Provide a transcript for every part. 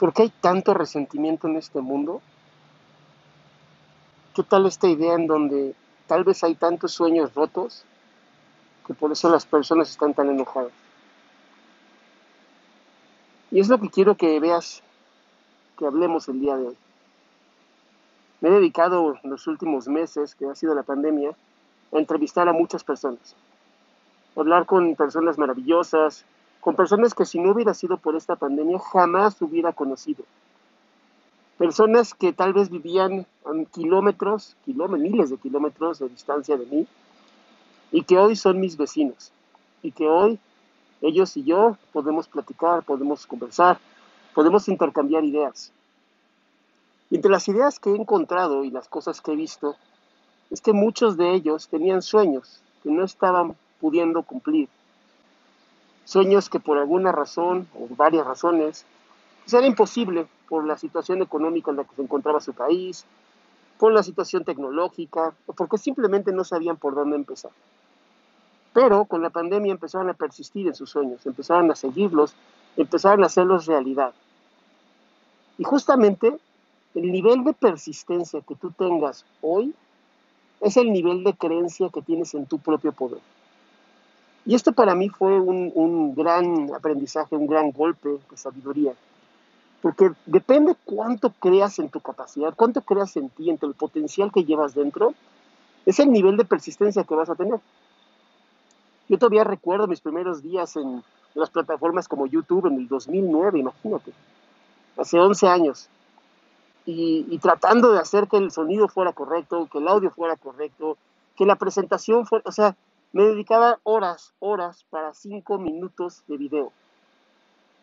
¿Por qué hay tanto resentimiento en este mundo? ¿Qué tal esta idea en donde tal vez hay tantos sueños rotos que por eso las personas están tan enojadas? Y es lo que quiero que veas, que hablemos el día de hoy. Me he dedicado los últimos meses, que ha sido la pandemia, a entrevistar a muchas personas. hablar con personas maravillosas, con personas que si no hubiera sido por esta pandemia jamás hubiera conocido. Personas que tal vez vivían a kilómetros, kilómetros, miles de kilómetros de distancia de mí, y que hoy son mis vecinos, y que hoy ellos y yo podemos platicar, podemos conversar, podemos intercambiar ideas. Entre las ideas que he encontrado y las cosas que he visto, es que muchos de ellos tenían sueños que no estaban pudiendo cumplir sueños que por alguna razón o varias razones pues era imposible por la situación económica en la que se encontraba su país, por la situación tecnológica o porque simplemente no sabían por dónde empezar. Pero con la pandemia empezaron a persistir en sus sueños, empezaron a seguirlos, empezaron a hacerlos realidad. Y justamente el nivel de persistencia que tú tengas hoy es el nivel de creencia que tienes en tu propio poder. Y esto para mí fue un, gran aprendizaje, un gran golpe de sabiduría. Porque depende cuánto creas en tu capacidad, cuánto creas en ti, en el potencial que llevas dentro, es el nivel de persistencia que vas a tener. Yo todavía recuerdo mis primeros días en las plataformas como YouTube en el 2009, imagínate, hace 11 años. Y, y, tratando de hacer que el sonido fuera correcto, que el audio fuera correcto, que la presentación fuera, o sea, me dedicaba horas, horas para cinco minutos de video.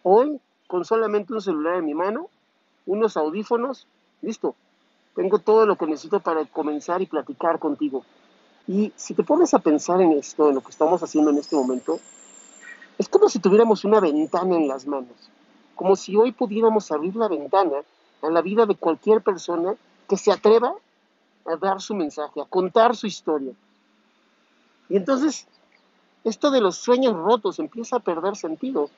Hoy, con solamente un celular en mi mano, unos audífonos, listo. Tengo todo lo que necesito para comenzar y platicar contigo. Y si te pones a pensar en esto, en lo que estamos haciendo en este momento, es como si tuviéramos una ventana en las manos. Como si hoy pudiéramos abrir la ventana a la vida de cualquier persona que se atreva a dar su mensaje, a contar su historia y entonces, esto de los sueños rotos empieza a perder sentido,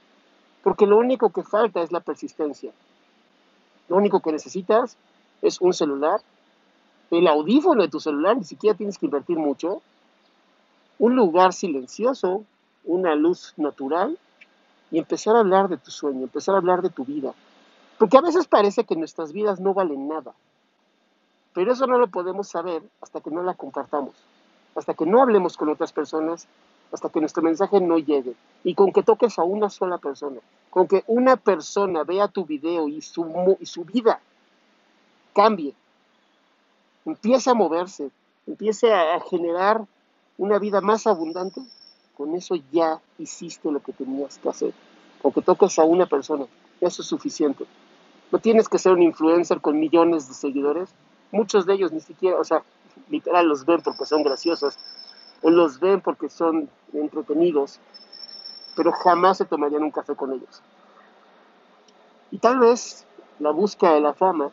porque lo único que falta es la persistencia. Lo único que necesitas es un celular, el audífono de tu celular, ni siquiera tienes que invertir mucho, un lugar silencioso, una luz natural y empezar a hablar de tu sueño, empezar a hablar de tu vida. Porque a veces parece que nuestras vidas no valen nada, pero eso no lo podemos saber hasta que no la compartamos hasta que no hablemos con otras personas, hasta que nuestro mensaje no llegue. Y con que toques a una sola persona, con que una persona vea tu video y su, y su vida cambie, empiece a moverse, empiece a, generar una vida más abundante, con eso ya hiciste lo que tenías que hacer. Con que toques a una persona, eso es suficiente. No tienes que ser un influencer con millones de seguidores. Muchos de ellos ni siquiera, o sea, literal los ven porque son graciosos, o los ven porque son entretenidos, pero jamás se tomarían un café con ellos. Y tal vez la búsqueda de la fama,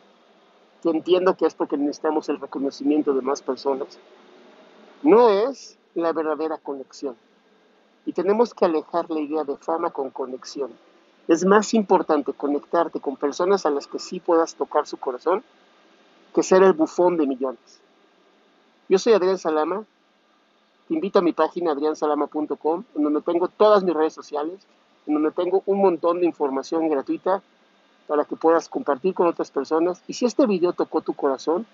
que entiendo que es porque necesitamos el reconocimiento de más personas, no es la verdadera conexión. Y tenemos que alejar la idea de fama con conexión. Es más importante conectarte con personas a las que sí puedas tocar su corazón que ser el bufón de millones. Yo soy Adrián Salama. Te invito a mi página adriansalama.com, en donde tengo todas mis redes sociales, en donde tengo un montón de información gratuita para que puedas compartir con otras personas. Y si este video tocó tu corazón,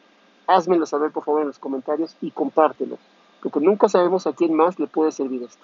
házmelo saber por favor en los comentarios y compártelo, porque nunca sabemos a quién más le puede servir esto.